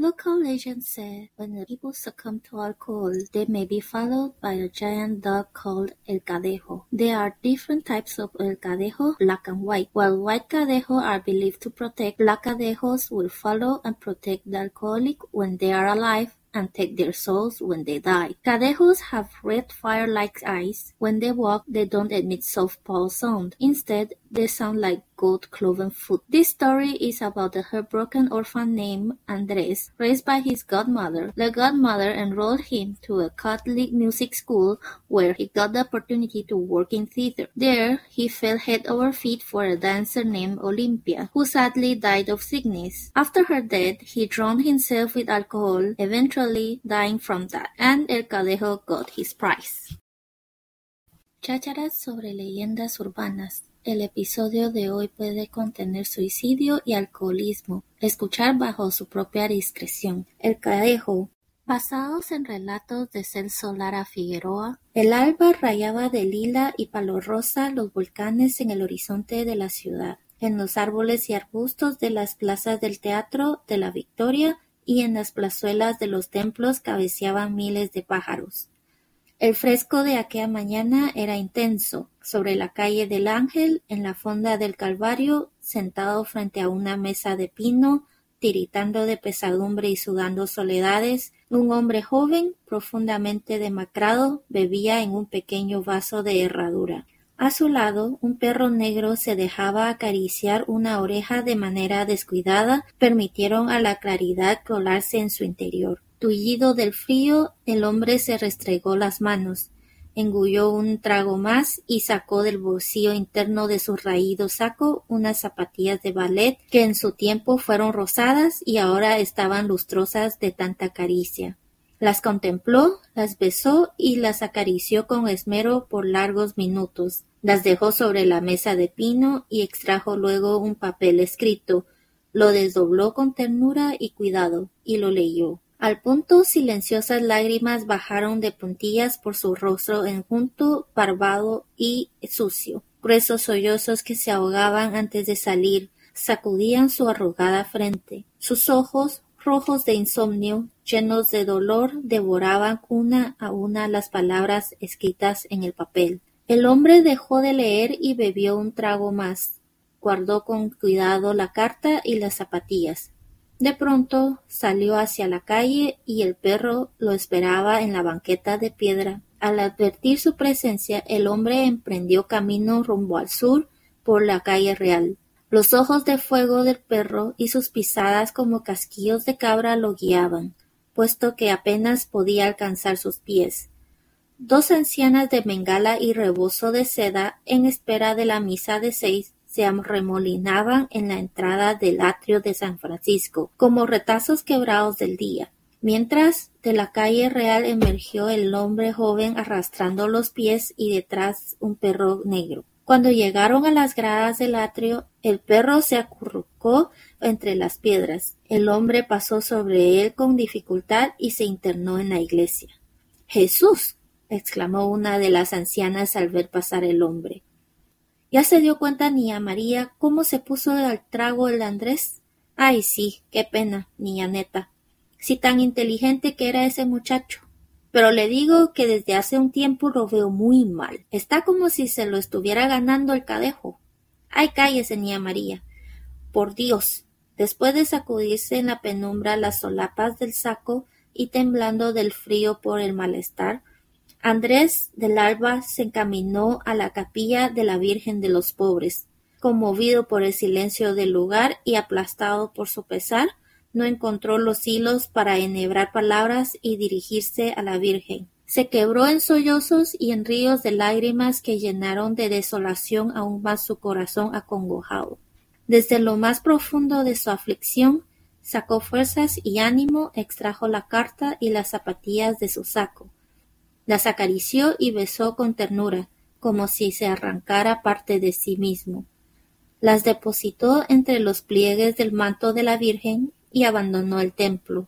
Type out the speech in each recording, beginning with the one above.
Local legends say when the people succumb to alcohol, they may be followed by a giant dog called El Cadejo. There are different types of El Cadejo, black and white. While white Cadejo are believed to protect, black Cadejos will follow and protect the alcoholic when they are alive and take their souls when they die. Cadejos have red fire-like eyes. When they walk, they don't emit soft paw sound. Instead, they sound like goat cloven foot. This story is about a heartbroken orphan named Andres, raised by his godmother. The godmother enrolled him to a Catholic music school where he got the opportunity to work in theater. There, he fell head over feet for a dancer named Olympia, who sadly died of sickness. After her death, he drowned himself with alcohol, eventually dying from that, and El Cadejo got his prize. Chácharas sobre leyendas urbanas. El episodio de hoy puede contener suicidio y alcoholismo. Escuchar bajo su propia discreción. El Cadejo. Basados en relatos de Celso Lara Figueroa, el alba rayaba de lila y palo rosa los volcanes en el horizonte de la ciudad, en los árboles y arbustos de las plazas del Teatro de la Victoria y en las plazuelas de los templos cabeceaban miles de pájaros. El fresco de aquella mañana era intenso. Sobre la calle del Ángel, en la fonda del Calvario, sentado frente a una mesa de pino, tiritando de pesadumbre y sudando soledades, un hombre joven, profundamente demacrado, bebía en un pequeño vaso de herradura. A su lado, un perro negro se dejaba acariciar una oreja de manera descuidada, permitieron a la claridad colarse en su interior. Tullido del frío, el hombre se restregó las manos, engulló un trago más y sacó del bolsillo interno de su raído saco unas zapatillas de ballet que en su tiempo fueron rosadas y ahora estaban lustrosas de tanta caricia. Las contempló, las besó y las acarició con esmero por largos minutos. Las dejó sobre la mesa de pino y extrajo luego un papel escrito. Lo desdobló con ternura y cuidado y lo leyó. Al punto silenciosas lágrimas bajaron de puntillas por su rostro enjunto, barbado y sucio. Gruesos sollozos que se ahogaban antes de salir sacudían su arrugada frente. Sus ojos, rojos de insomnio, llenos de dolor, devoraban una a una las palabras escritas en el papel. El hombre dejó de leer y bebió un trago más. Guardó con cuidado la carta y las zapatillas. De pronto salió hacia la calle y el perro lo esperaba en la banqueta de piedra. Al advertir su presencia, el hombre emprendió camino rumbo al sur por la calle real. Los ojos de fuego del perro y sus pisadas como casquillos de cabra lo guiaban, puesto que apenas podía alcanzar sus pies. Dos ancianas de bengala y rebozo de seda, en espera de la misa de seis, se arremolinaban en la entrada del atrio de San Francisco, como retazos quebrados del día. Mientras de la calle real emergió el hombre joven arrastrando los pies y detrás un perro negro. Cuando llegaron a las gradas del atrio, el perro se acurrucó entre las piedras. El hombre pasó sobre él con dificultad y se internó en la iglesia. Jesús. exclamó una de las ancianas al ver pasar el hombre. ¿Ya se dio cuenta niña María cómo se puso al trago el Andrés? Ay, sí, qué pena, niña neta. Si tan inteligente que era ese muchacho. Pero le digo que desde hace un tiempo lo veo muy mal. Está como si se lo estuviera ganando el cadejo. Ay, cállese, niña María. Por Dios. Después de sacudirse en la penumbra las solapas del saco y temblando del frío por el malestar, Andrés del Alba se encaminó a la capilla de la Virgen de los Pobres. Conmovido por el silencio del lugar y aplastado por su pesar, no encontró los hilos para enhebrar palabras y dirigirse a la Virgen. Se quebró en sollozos y en ríos de lágrimas que llenaron de desolación aún más su corazón acongojado. Desde lo más profundo de su aflicción, sacó fuerzas y ánimo, extrajo la carta y las zapatillas de su saco las acarició y besó con ternura, como si se arrancara parte de sí mismo. Las depositó entre los pliegues del manto de la Virgen y abandonó el templo.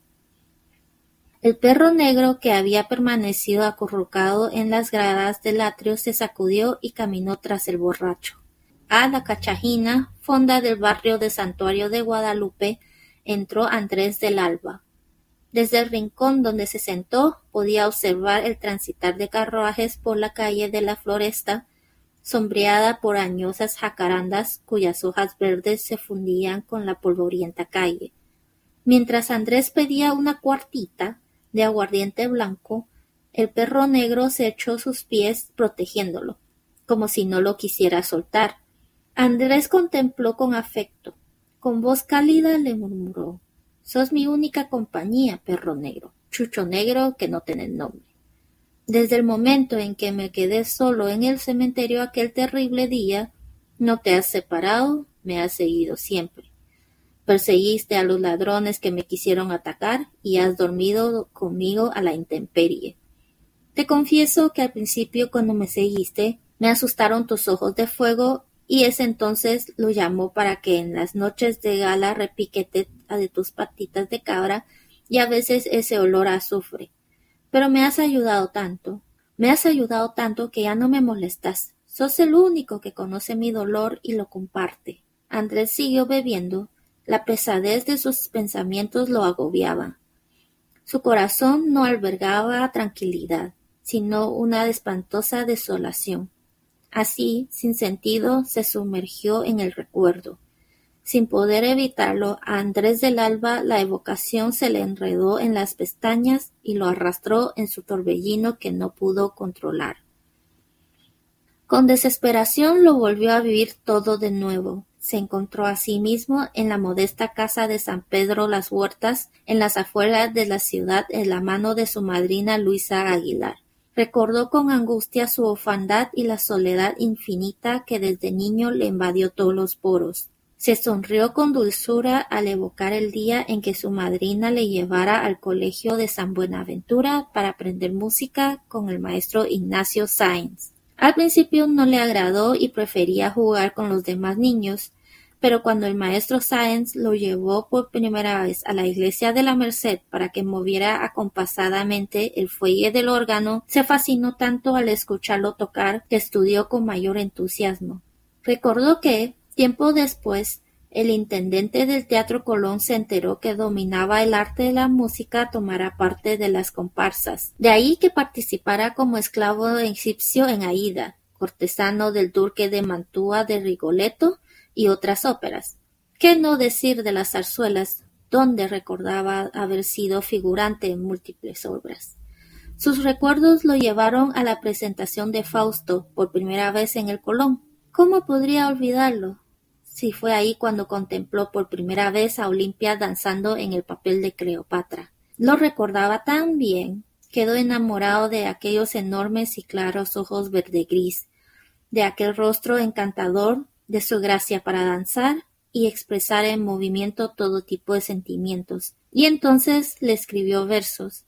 El perro negro que había permanecido acurrucado en las gradas del atrio se sacudió y caminó tras el borracho. A la cachajina, fonda del barrio de Santuario de Guadalupe, entró Andrés del Alba. Desde el rincón donde se sentó podía observar el transitar de carruajes por la calle de la Floresta, sombreada por añosas jacarandas cuyas hojas verdes se fundían con la polvorienta calle. Mientras Andrés pedía una cuartita de aguardiente blanco, el perro negro se echó sus pies protegiéndolo, como si no lo quisiera soltar. Andrés contempló con afecto. Con voz cálida le murmuró Sos mi única compañía, perro negro, chucho negro que no tiene nombre. Desde el momento en que me quedé solo en el cementerio aquel terrible día, no te has separado, me has seguido siempre. Perseguiste a los ladrones que me quisieron atacar y has dormido conmigo a la intemperie. Te confieso que al principio cuando me seguiste me asustaron tus ojos de fuego y ese entonces lo llamó para que en las noches de gala repiquete de tus patitas de cabra y a veces ese olor a azufre. Pero me has ayudado tanto, me has ayudado tanto que ya no me molestas. Sos el único que conoce mi dolor y lo comparte. Andrés siguió bebiendo. La pesadez de sus pensamientos lo agobiaba. Su corazón no albergaba tranquilidad, sino una espantosa desolación. Así, sin sentido, se sumergió en el recuerdo. Sin poder evitarlo, a Andrés del Alba la evocación se le enredó en las pestañas y lo arrastró en su torbellino que no pudo controlar. Con desesperación lo volvió a vivir todo de nuevo. Se encontró a sí mismo en la modesta casa de San Pedro Las Huertas, en las afueras de la ciudad, en la mano de su madrina Luisa Aguilar. Recordó con angustia su orfandad y la soledad infinita que desde niño le invadió todos los poros. Se sonrió con dulzura al evocar el día en que su madrina le llevara al colegio de San Buenaventura para aprender música con el maestro Ignacio Sáenz. Al principio no le agradó y prefería jugar con los demás niños, pero cuando el maestro Sáenz lo llevó por primera vez a la iglesia de la Merced para que moviera acompasadamente el fuelle del órgano, se fascinó tanto al escucharlo tocar que estudió con mayor entusiasmo. Recordó que, tiempo después, el intendente del Teatro Colón se enteró que dominaba el arte de la música tomara parte de las comparsas. De ahí que participara como esclavo egipcio en Aida, cortesano del duque de Mantua de Rigoletto, y otras óperas. ¿Qué no decir de las zarzuelas, donde recordaba haber sido figurante en múltiples obras? Sus recuerdos lo llevaron a la presentación de Fausto por primera vez en el Colón. ¿Cómo podría olvidarlo? Si fue ahí cuando contempló por primera vez a Olimpia danzando en el papel de Cleopatra. Lo recordaba tan bien, quedó enamorado de aquellos enormes y claros ojos verde gris, de aquel rostro encantador de su gracia para danzar y expresar en movimiento todo tipo de sentimientos, y entonces le escribió versos.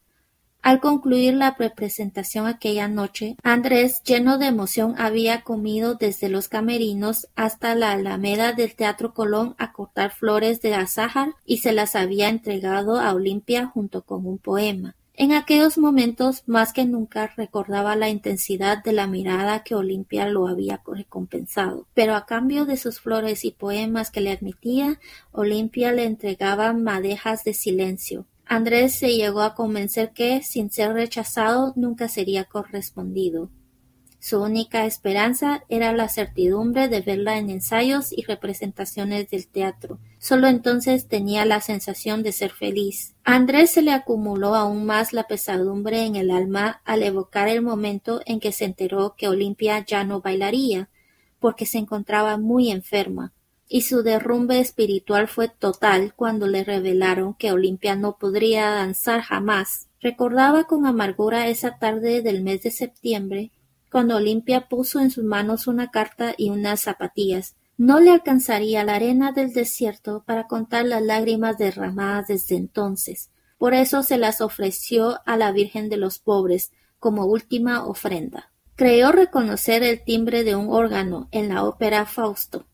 Al concluir la representación aquella noche, Andrés, lleno de emoción, había comido desde los camerinos hasta la alameda del Teatro Colón a cortar flores de azahar y se las había entregado a Olimpia junto con un poema. En aquellos momentos más que nunca recordaba la intensidad de la mirada que Olimpia lo había recompensado, pero a cambio de sus flores y poemas que le admitía, Olimpia le entregaba madejas de silencio. Andrés se llegó a convencer que, sin ser rechazado, nunca sería correspondido. Su única esperanza era la certidumbre de verla en ensayos y representaciones del teatro. Solo entonces tenía la sensación de ser feliz. A Andrés se le acumuló aún más la pesadumbre en el alma al evocar el momento en que se enteró que Olimpia ya no bailaría, porque se encontraba muy enferma, y su derrumbe espiritual fue total cuando le revelaron que Olimpia no podría danzar jamás. Recordaba con amargura esa tarde del mes de septiembre cuando Olimpia puso en sus manos una carta y unas zapatillas. No le alcanzaría la arena del desierto para contar las lágrimas derramadas desde entonces. Por eso se las ofreció a la Virgen de los Pobres como última ofrenda. Creyó reconocer el timbre de un órgano en la ópera Fausto.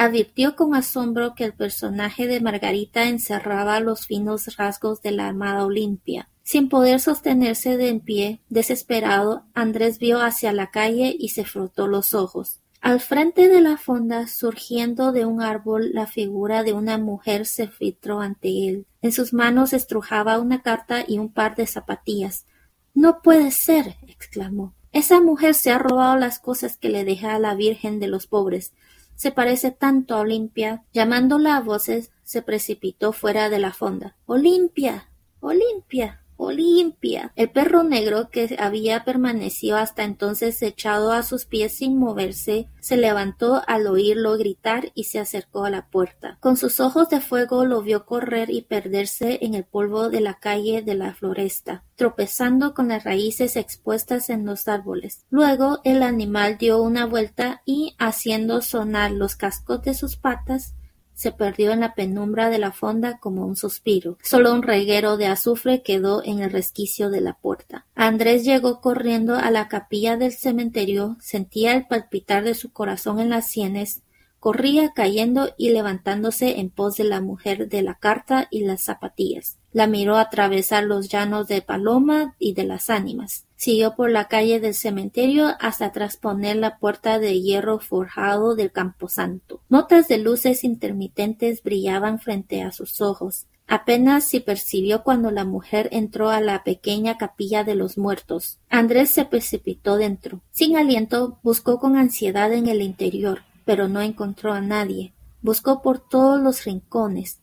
Advirtió con asombro que el personaje de Margarita encerraba los finos rasgos de la amada Olimpia. Sin poder sostenerse de en pie, desesperado, Andrés vio hacia la calle y se frotó los ojos. Al frente de la fonda, surgiendo de un árbol, la figura de una mujer se filtró ante él. En sus manos estrujaba una carta y un par de zapatillas. No puede ser, exclamó. Esa mujer se ha robado las cosas que le dejé a la Virgen de los pobres. Se parece tanto a Olimpia. Llamándola a voces, se precipitó fuera de la fonda. Olimpia. Olimpia. Olimpia. El perro negro, que había permanecido hasta entonces echado a sus pies sin moverse, se levantó al oírlo gritar y se acercó a la puerta. Con sus ojos de fuego lo vio correr y perderse en el polvo de la calle de la floresta, tropezando con las raíces expuestas en los árboles. Luego el animal dio una vuelta y, haciendo sonar los cascos de sus patas, se perdió en la penumbra de la fonda como un suspiro. Solo un reguero de azufre quedó en el resquicio de la puerta. Andrés llegó corriendo a la capilla del cementerio, sentía el palpitar de su corazón en las sienes, corría cayendo y levantándose en pos de la mujer de la carta y las zapatillas. La miró atravesar los llanos de Paloma y de las ánimas. Siguió por la calle del cementerio hasta trasponer la puerta de hierro forjado del camposanto. Notas de luces intermitentes brillaban frente a sus ojos. Apenas si percibió cuando la mujer entró a la pequeña capilla de los muertos. Andrés se precipitó dentro. Sin aliento, buscó con ansiedad en el interior pero no encontró a nadie. Buscó por todos los rincones.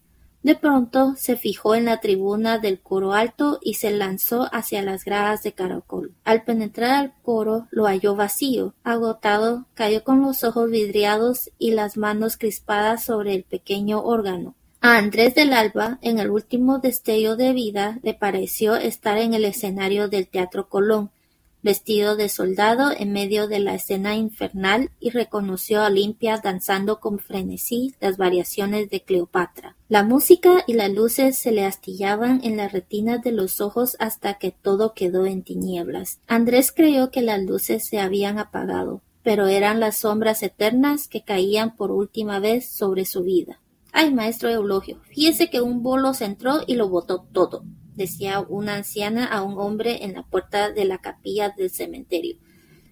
De pronto se fijó en la tribuna del coro alto y se lanzó hacia las gradas de caracol. Al penetrar al coro lo halló vacío. Agotado, cayó con los ojos vidriados y las manos crispadas sobre el pequeño órgano. A Andrés del Alba, en el último destello de vida, le pareció estar en el escenario del Teatro Colón, vestido de soldado en medio de la escena infernal y reconoció a Olimpia danzando con frenesí las variaciones de Cleopatra. La música y las luces se le astillaban en las retinas de los ojos hasta que todo quedó en tinieblas. Andrés creyó que las luces se habían apagado, pero eran las sombras eternas que caían por última vez sobre su vida. Ay, maestro Eulogio, fíjese que un bolo se entró y lo botó todo decía una anciana a un hombre en la puerta de la capilla del cementerio.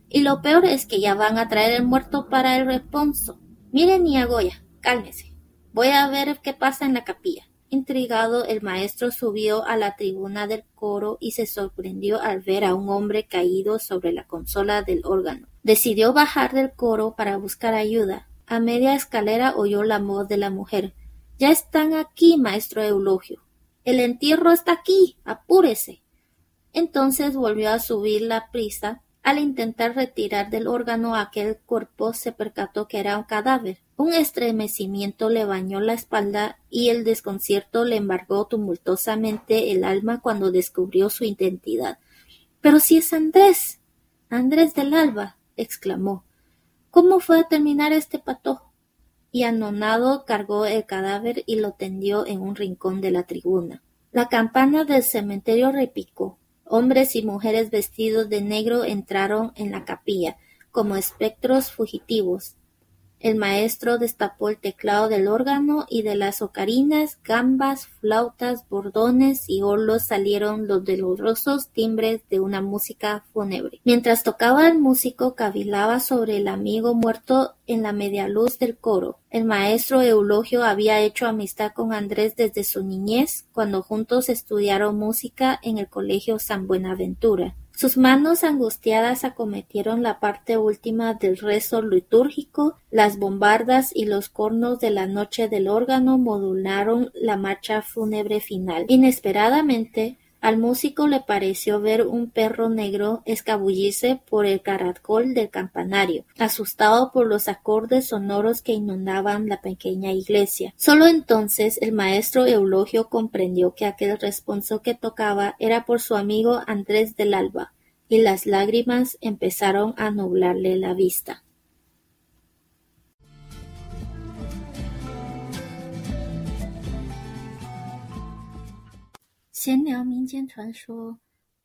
Y lo peor es que ya van a traer el muerto para el responso. Miren, niña Goya, cálmese. Voy a ver qué pasa en la capilla. Intrigado, el maestro subió a la tribuna del coro y se sorprendió al ver a un hombre caído sobre la consola del órgano. Decidió bajar del coro para buscar ayuda. A media escalera oyó la voz de la mujer. Ya están aquí, maestro Eulogio. El entierro está aquí. apúrese. Entonces volvió a subir la prisa. Al intentar retirar del órgano aquel cuerpo se percató que era un cadáver. Un estremecimiento le bañó la espalda y el desconcierto le embargó tumultuosamente el alma cuando descubrió su identidad. Pero si es Andrés. Andrés del Alba. exclamó. ¿Cómo fue a terminar este patojo? Y anonado cargó el cadáver y lo tendió en un rincón de la tribuna. La campana del cementerio repicó. Hombres y mujeres vestidos de negro entraron en la capilla, como espectros fugitivos. El maestro destapó el teclado del órgano y de las ocarinas, gambas, flautas, bordones y orlos salieron los dolorosos timbres de una música fúnebre. Mientras tocaba el músico cavilaba sobre el amigo muerto en la media luz del coro. El maestro Eulogio había hecho amistad con Andrés desde su niñez, cuando juntos estudiaron música en el colegio San Buenaventura. Sus manos angustiadas acometieron la parte última del rezo litúrgico, las bombardas y los cornos de la noche del órgano modularon la marcha fúnebre final. Inesperadamente, al músico le pareció ver un perro negro escabullirse por el caracol del campanario, asustado por los acordes sonoros que inundaban la pequeña iglesia. Solo entonces el maestro Eulogio comprendió que aquel responso que tocaba era por su amigo Andrés del Alba, y las lágrimas empezaron a nublarle la vista. 闲聊民间传说，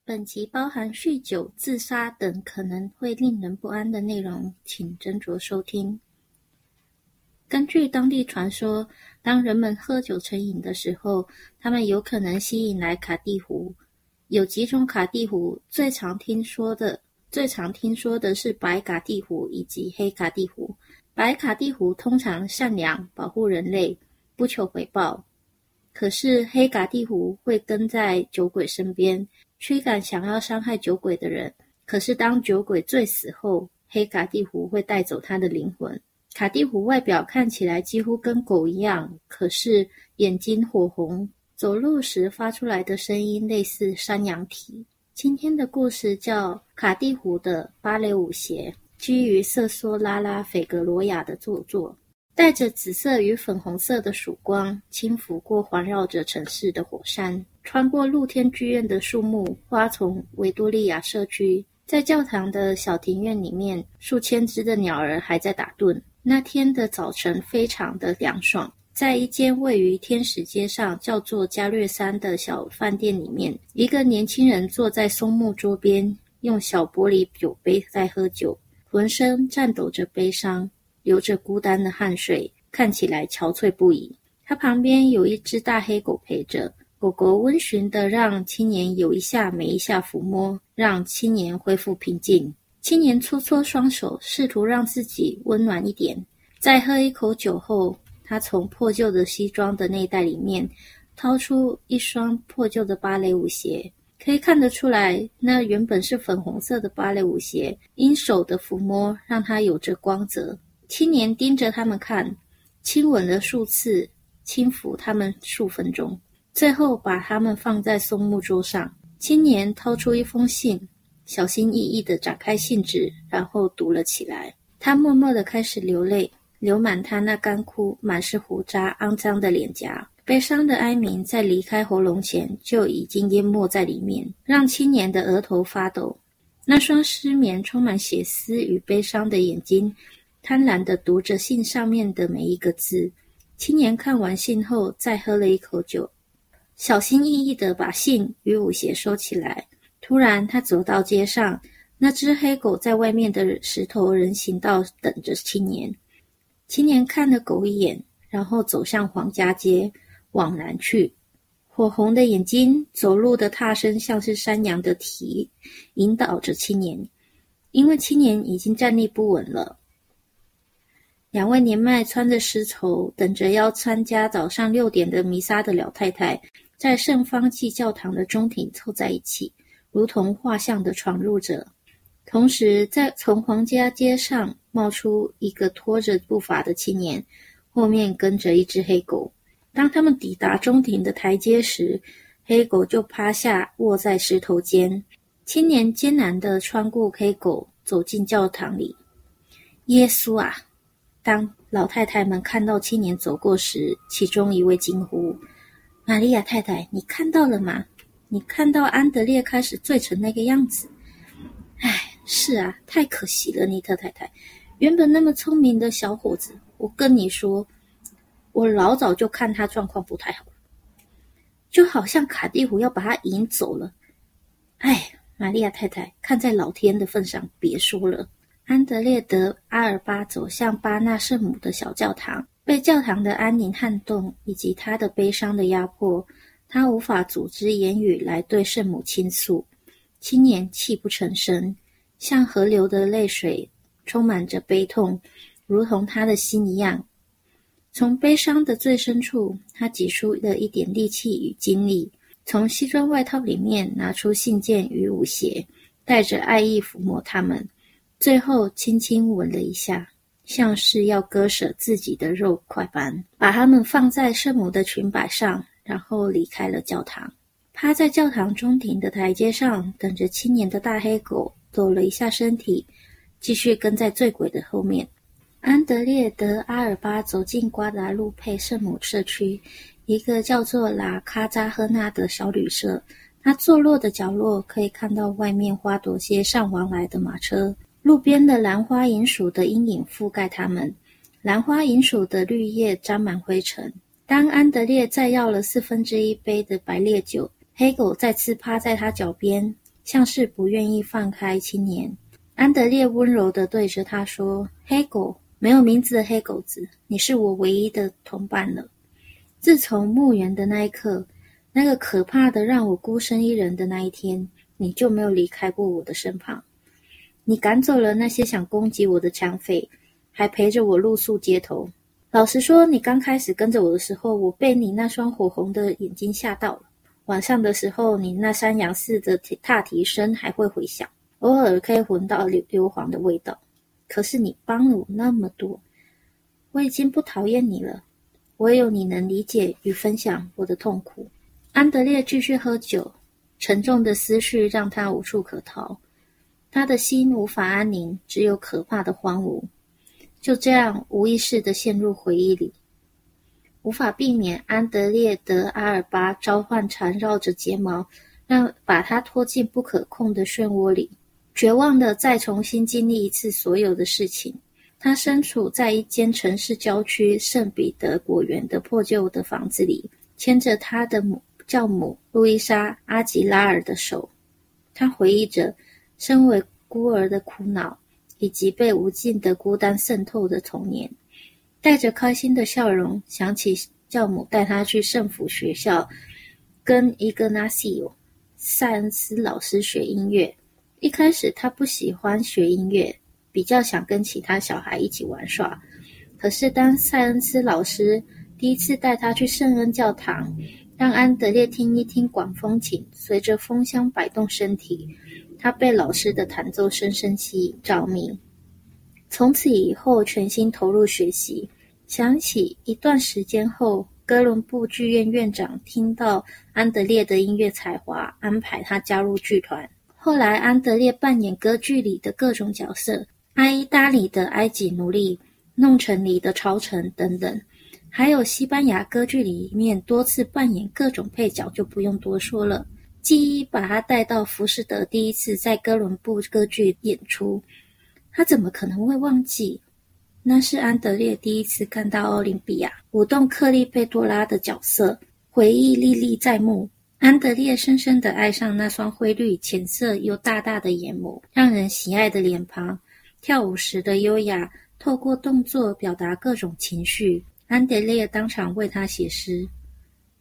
本集包含酗酒、自杀等可能会令人不安的内容，请斟酌收听。根据当地传说，当人们喝酒成瘾的时候，他们有可能吸引来卡蒂湖。有几种卡蒂湖，最常听说的最常听说的是白卡地虎以及黑卡地虎。白卡地虎通常善良，保护人类，不求回报。可是黑卡地虎会跟在酒鬼身边，驱赶想要伤害酒鬼的人。可是当酒鬼醉死后，黑卡地虎会带走他的灵魂。卡地虎外表看起来几乎跟狗一样，可是眼睛火红，走路时发出来的声音类似山羊蹄。今天的故事叫《卡地虎的芭蕾舞鞋》，基于瑟索拉拉·斐格罗亚的著作。带着紫色与粉红色的曙光，轻拂过环绕着城市的火山，穿过露天剧院的树木、花丛，维多利亚社区，在教堂的小庭院里面，数千只的鸟儿还在打盹。那天的早晨非常的凉爽，在一间位于天使街上叫做加略山的小饭店里面，一个年轻人坐在松木桌边，用小玻璃酒杯在喝酒，浑身颤抖着悲伤。流着孤单的汗水，看起来憔悴不已。他旁边有一只大黑狗陪着，狗狗温驯的让青年有一下没一下抚摸，让青年恢复平静。青年搓搓双手，试图让自己温暖一点。在喝一口酒后，他从破旧的西装的内袋里面掏出一双破旧的芭蕾舞鞋，可以看得出来，那原本是粉红色的芭蕾舞鞋，因手的抚摸让它有着光泽。青年盯着他们看，亲吻了数次，轻抚他们数分钟，最后把他们放在松木桌上。青年掏出一封信，小心翼翼地展开信纸，然后读了起来。他默默地开始流泪，流满他那干枯、满是胡渣、肮脏的脸颊。悲伤的哀鸣在离开喉咙前就已经淹没在里面，让青年的额头发抖。那双失眠、充满血丝与悲伤的眼睛。贪婪地读着信上面的每一个字。青年看完信后，再喝了一口酒，小心翼翼地把信与舞鞋收起来。突然，他走到街上，那只黑狗在外面的石头人行道等着青年。青年看了狗一眼，然后走向皇家街，往南去。火红的眼睛，走路的踏声像是山羊的蹄，引导着青年。因为青年已经站立不稳了。两位年迈、穿着丝绸、等着要参加早上六点的弥撒的老太太，在圣方济教堂的中庭凑在一起，如同画像的闯入者。同时，在从皇家街上冒出一个拖着步伐的青年，后面跟着一只黑狗。当他们抵达中庭的台阶时，黑狗就趴下，卧在石头间。青年艰难地穿过黑狗，走进教堂里。耶稣啊！当老太太们看到青年走过时，其中一位惊呼：“玛利亚太太，你看到了吗？你看到安德烈开始醉成那个样子？唉，是啊，太可惜了，尼特太太。原本那么聪明的小伙子，我跟你说，我老早就看他状况不太好，就好像卡蒂虎要把他引走了。唉，玛利亚太太，看在老天的份上，别说了。”安德烈德·阿尔巴走向巴纳圣母的小教堂，被教堂的安宁撼动，以及他的悲伤的压迫，他无法组织言语来对圣母倾诉。青年泣不成声，像河流的泪水，充满着悲痛，如同他的心一样。从悲伤的最深处，他挤出了一点力气与精力，从西装外套里面拿出信件与舞鞋，带着爱意抚摸他们。最后，轻轻吻了一下，像是要割舍自己的肉块般，把它们放在圣母的裙摆上，然后离开了教堂。趴在教堂中庭的台阶上等着青年的大黑狗抖了一下身体，继续跟在醉鬼的后面。安德烈德·阿尔巴走进瓜达路佩圣母社区，一个叫做拉卡扎赫纳的小旅社。他坐落的角落可以看到外面花朵街上往来的马车。路边的兰花银鼠的阴影覆盖它们，兰花银鼠的绿叶沾满灰尘。当安德烈再要了四分之一杯的白烈酒，黑狗再次趴在他脚边，像是不愿意放开青年。安德烈温柔地对着他说：“黑狗，没有名字的黑狗子，你是我唯一的同伴了。自从墓园的那一刻，那个可怕的让我孤身一人的那一天，你就没有离开过我的身旁。”你赶走了那些想攻击我的抢匪，还陪着我露宿街头。老实说，你刚开始跟着我的时候，我被你那双火红的眼睛吓到了。晚上的时候，你那山羊似的踏蹄声还会回响，偶尔可以闻到硫硫磺的味道。可是你帮了我那么多，我已经不讨厌你了。唯有你能理解与分享我的痛苦。安德烈继续喝酒，沉重的思绪让他无处可逃，他的心无法安宁，只有可怕的荒芜。就这样无意识的陷入回忆里，无法避免安德烈德阿尔巴召唤缠绕着睫毛，让把他拖进不可控的漩涡里，绝望的再重新经历一次所有的事情。他身处在一间城市郊区圣彼得果园的破旧的房子里，牵着他的母。教母路易莎·阿吉拉尔的手，他回忆着身为孤儿的苦恼，以及被无尽的孤单渗透的童年。带着开心的笑容，想起教母带他去圣府学校，跟伊格纳西欧·塞恩斯老师学音乐。一开始他不喜欢学音乐，比较想跟其他小孩一起玩耍。可是当塞恩斯老师第一次带他去圣恩教堂，让安德烈听一听管风琴，随着风箱摆动身体。他被老师的弹奏深深吸引着迷，从此以后全心投入学习。想起一段时间后，哥伦布剧院院长听到安德烈的音乐才华，安排他加入剧团。后来，安德烈扮演歌剧里的各种角色：阿依达里的埃及奴隶、弄臣里的朝臣等等。还有西班牙歌剧里面多次扮演各种配角，就不用多说了。记忆把他带到浮士德第一次在哥伦布歌剧演出，他怎么可能会忘记？那是安德烈第一次看到奥林匹亚舞动克利佩多拉的角色，回忆历历在目。安德烈深深地爱上那双灰绿、浅色又大大的眼眸，让人喜爱的脸庞，跳舞时的优雅，透过动作表达各种情绪。安德烈当场为他写诗。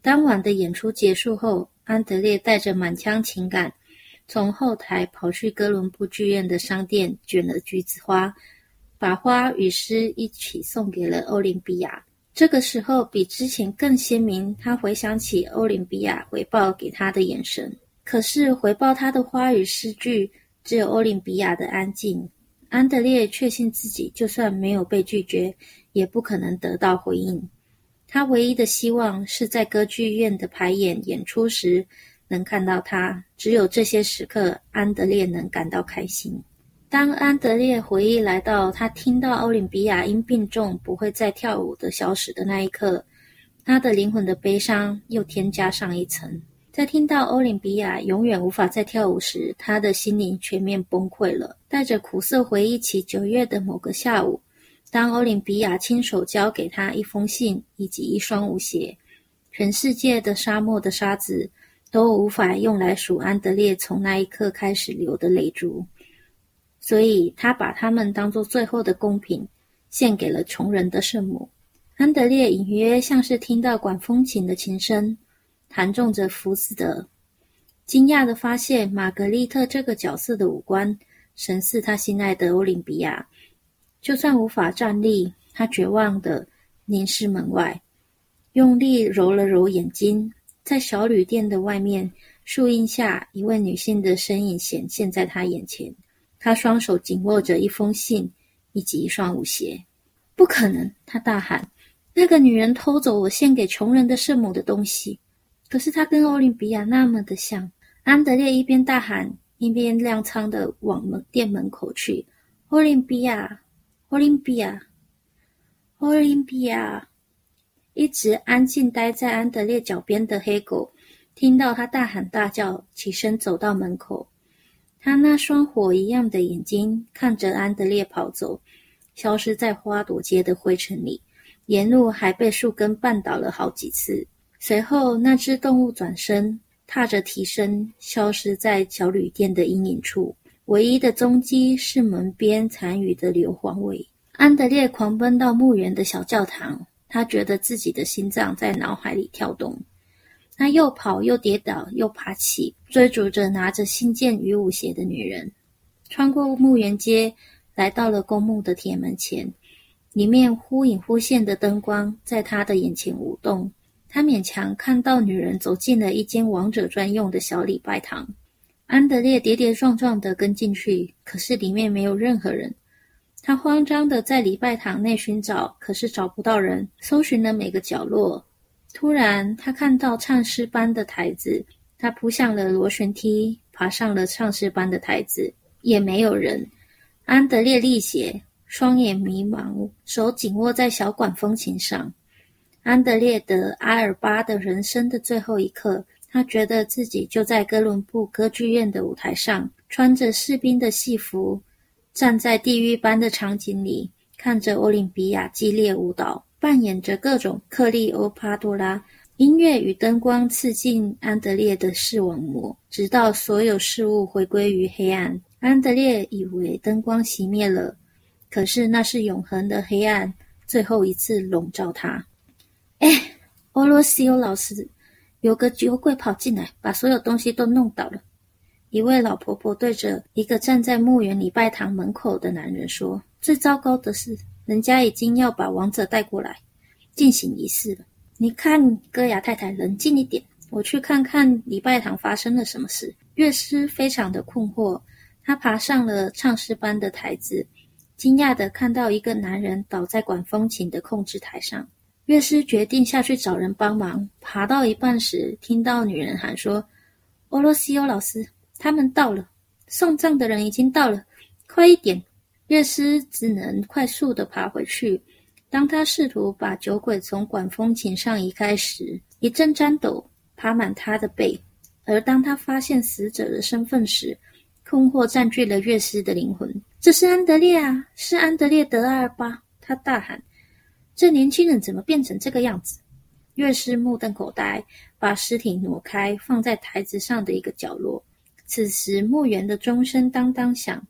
当晚的演出结束后，安德烈带着满腔情感，从后台跑去哥伦布剧院的商店，卷了橘子花，把花与诗一起送给了欧林比亚。这个时候，比之前更鲜明。他回想起欧林比亚回报给他的眼神，可是回报他的花与诗句，只有欧林比亚的安静。安德烈确信自己，就算没有被拒绝。也不可能得到回应。他唯一的希望是在歌剧院的排演演出时能看到他。只有这些时刻，安德烈能感到开心。当安德烈回忆来到他听到奥林比亚因病重不会再跳舞的消息的那一刻，他的灵魂的悲伤又添加上一层。在听到欧林比亚永远无法再跳舞时，他的心灵全面崩溃了，带着苦涩回忆起九月的某个下午。当欧林比亚亲手交给他一封信以及一双舞鞋，全世界的沙漠的沙子都无法用来数安德烈从那一刻开始流的泪珠，所以他把它们当作最后的贡品，献给了穷人的圣母。安德烈隐约像是听到管风琴的琴声，弹奏着福斯德，惊讶的发现玛格丽特这个角色的五官神似他心爱的欧林比亚。就算无法站立，他绝望地凝视门外，用力揉了揉眼睛。在小旅店的外面，树荫下，一位女性的身影显现在他眼前。她双手紧握着一封信以及一双舞鞋。不可能！他大喊：“那个女人偷走我献给穷人的圣母的东西。”可是她跟奥林比亚那么的像。安德烈一边大喊，一边踉跄地往门店门口去。奥林比亚。奥林匹亚，奥林匹亚，一直安静待在安德烈脚边的黑狗，听到他大喊大叫，起身走到门口。他那双火一样的眼睛看着安德烈跑走，消失在花朵街的灰尘里，沿路还被树根绊倒了好几次。随后，那只动物转身，踏着蹄声，消失在小旅店的阴影处。唯一的踪迹是门边残余的硫磺味。安德烈狂奔到墓园的小教堂，他觉得自己的心脏在脑海里跳动。他又跑又跌倒又爬起，追逐着拿着信件与舞鞋的女人。穿过墓园街，来到了公墓的铁门前。里面忽隐忽现的灯光在他的眼前舞动。他勉强看到女人走进了一间王者专用的小礼拜堂。安德烈跌跌撞撞地跟进去，可是里面没有任何人。他慌张地在礼拜堂内寻找，可是找不到人，搜寻了每个角落。突然，他看到唱诗班的台子，他扑向了螺旋梯，爬上了唱诗班的台子，也没有人。安德烈力竭，双眼迷茫，手紧握在小管风琴上。安德烈的阿尔巴的人生的最后一刻。他觉得自己就在哥伦布歌剧院的舞台上，穿着士兵的戏服，站在地狱般的场景里，看着奥林匹亚激烈舞蹈，扮演着各种克利欧帕多拉。音乐与灯光刺进安德烈的视网膜，直到所有事物回归于黑暗。安德烈以为灯光熄灭了，可是那是永恒的黑暗，最后一次笼罩他。哎，欧罗西欧老师。有个酒鬼跑进来，把所有东西都弄倒了。一位老婆婆对着一个站在墓园礼拜堂门口的男人说：“最糟糕的是，人家已经要把王者带过来进行仪式了。你看，戈雅太太，冷静一点，我去看看礼拜堂发生了什么事。”乐师非常的困惑，他爬上了唱诗班的台子，惊讶的看到一个男人倒在管风琴的控制台上。乐师决定下去找人帮忙。爬到一半时，听到女人喊说：“欧罗西欧老师，他们到了，送葬的人已经到了，快一点！”乐师只能快速的爬回去。当他试图把酒鬼从管风琴上移开时，一阵颤抖爬满他的背。而当他发现死者的身份时，困惑占据了乐师的灵魂。这是安德烈啊，是安德烈德阿尔巴！他大喊。这年轻人怎么变成这个样子？乐师目瞪口呆，把尸体挪开，放在台子上的一个角落。此时，墓园的钟声当当响，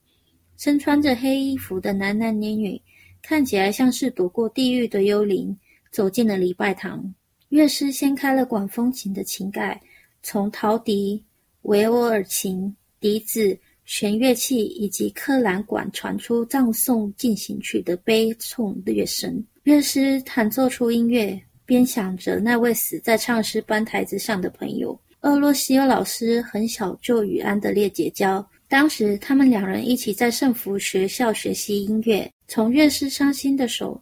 身穿着黑衣服的男男女女，看起来像是躲过地狱的幽灵，走进了礼拜堂。乐师掀开了管风琴的琴盖，从陶笛、维吾尔琴、笛子。弦乐器以及克兰管传出葬送进行曲的悲痛乐声，乐师弹奏出音乐，边想着那位死在唱诗班台子上的朋友。厄洛西欧老师很小就与安德烈结交，当时他们两人一起在圣福学校学习音乐，从乐师伤心的手。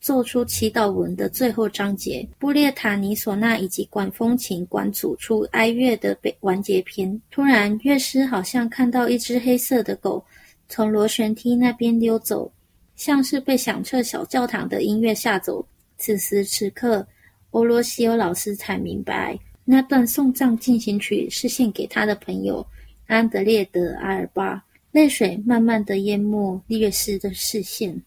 做出祈祷文的最后章节，布列塔尼唢呐以及管风琴管组出哀乐的完结篇。突然，乐师好像看到一只黑色的狗从螺旋梯那边溜走，像是被响彻小教堂的音乐吓走。此时此刻，欧罗西欧老师才明白，那段送葬进行曲是献给他的朋友安德烈德阿尔巴。泪水慢慢的淹没利瑞斯的视线。